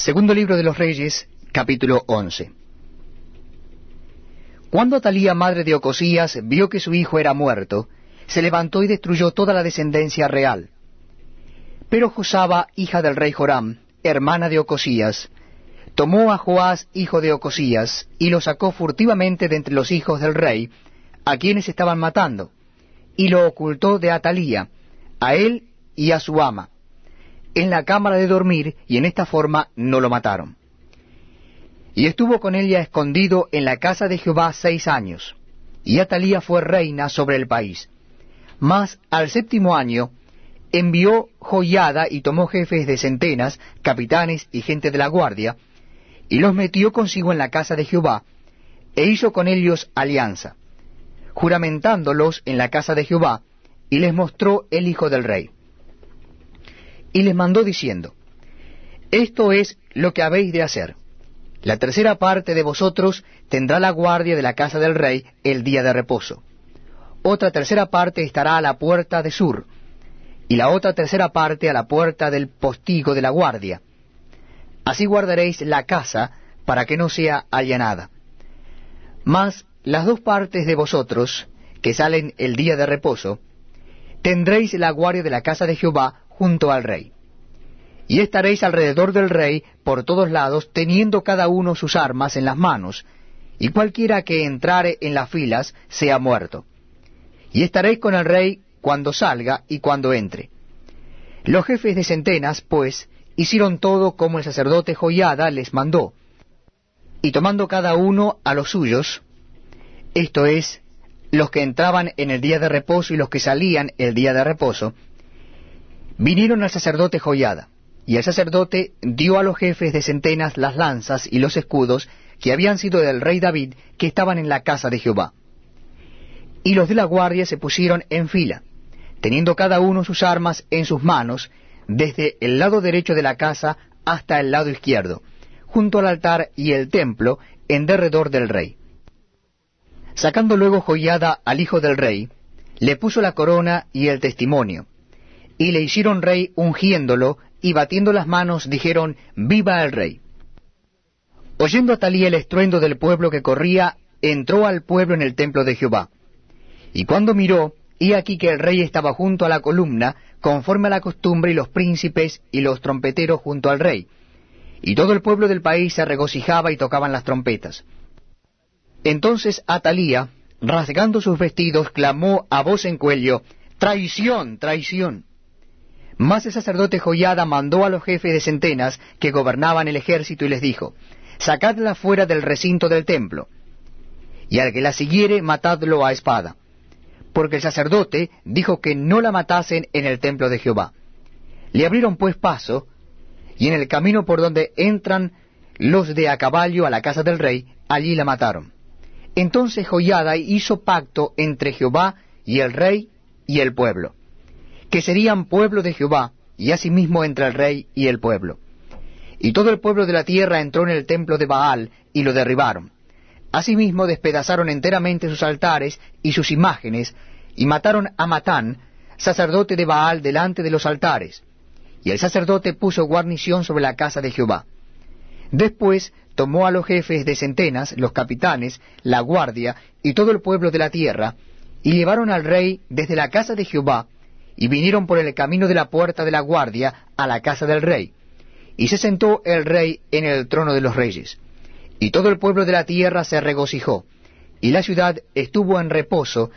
Segundo libro de los Reyes, capítulo 11. Cuando Atalía, madre de Ocosías, vio que su hijo era muerto, se levantó y destruyó toda la descendencia real. Pero Josaba, hija del rey Joram, hermana de Ocosías, tomó a Joás, hijo de Ocosías, y lo sacó furtivamente de entre los hijos del rey, a quienes estaban matando, y lo ocultó de Atalía, a él y a su ama en la cámara de dormir, y en esta forma no lo mataron. Y estuvo con ella escondido en la casa de Jehová seis años, y Atalía fue reina sobre el país. Mas al séptimo año envió joyada y tomó jefes de centenas, capitanes y gente de la guardia, y los metió consigo en la casa de Jehová, e hizo con ellos alianza, juramentándolos en la casa de Jehová, y les mostró el hijo del rey y les mandó diciendo, Esto es lo que habéis de hacer. La tercera parte de vosotros tendrá la guardia de la casa del rey el día de reposo. Otra tercera parte estará a la puerta de sur, y la otra tercera parte a la puerta del postigo de la guardia. Así guardaréis la casa para que no sea allanada. Mas las dos partes de vosotros, que salen el día de reposo, tendréis la guardia de la casa de Jehová junto al rey. Y estaréis alrededor del rey por todos lados, teniendo cada uno sus armas en las manos, y cualquiera que entrare en las filas sea muerto. Y estaréis con el rey cuando salga y cuando entre. Los jefes de centenas, pues, hicieron todo como el sacerdote Joiada les mandó, y tomando cada uno a los suyos, esto es, los que entraban en el día de reposo y los que salían el día de reposo, Vinieron al sacerdote Joyada, y el sacerdote dio a los jefes de centenas las lanzas y los escudos que habían sido del rey David, que estaban en la casa de Jehová. Y los de la guardia se pusieron en fila, teniendo cada uno sus armas en sus manos, desde el lado derecho de la casa hasta el lado izquierdo, junto al altar y el templo, en derredor del rey. Sacando luego Joyada al hijo del rey, le puso la corona y el testimonio, y le hicieron rey ungiéndolo, y batiendo las manos dijeron, Viva el rey. Oyendo Atalía el estruendo del pueblo que corría, entró al pueblo en el templo de Jehová. Y cuando miró, y aquí que el rey estaba junto a la columna, conforme a la costumbre, y los príncipes y los trompeteros junto al rey. Y todo el pueblo del país se regocijaba y tocaban las trompetas. Entonces Atalía, rasgando sus vestidos, clamó a voz en cuello, Traición, traición. Mas el sacerdote Joyada mandó a los jefes de centenas que gobernaban el ejército y les dijo, Sacadla fuera del recinto del templo, y al que la siguiere matadlo a espada. Porque el sacerdote dijo que no la matasen en el templo de Jehová. Le abrieron pues paso, y en el camino por donde entran los de a caballo a la casa del rey, allí la mataron. Entonces Joyada hizo pacto entre Jehová y el rey y el pueblo que serían pueblo de Jehová, y asimismo entre el rey y el pueblo. Y todo el pueblo de la tierra entró en el templo de Baal, y lo derribaron. Asimismo despedazaron enteramente sus altares y sus imágenes, y mataron a Matán, sacerdote de Baal, delante de los altares. Y el sacerdote puso guarnición sobre la casa de Jehová. Después tomó a los jefes de centenas, los capitanes, la guardia y todo el pueblo de la tierra, y llevaron al rey desde la casa de Jehová, y vinieron por el camino de la puerta de la guardia a la casa del rey. Y se sentó el rey en el trono de los reyes. Y todo el pueblo de la tierra se regocijó, y la ciudad estuvo en reposo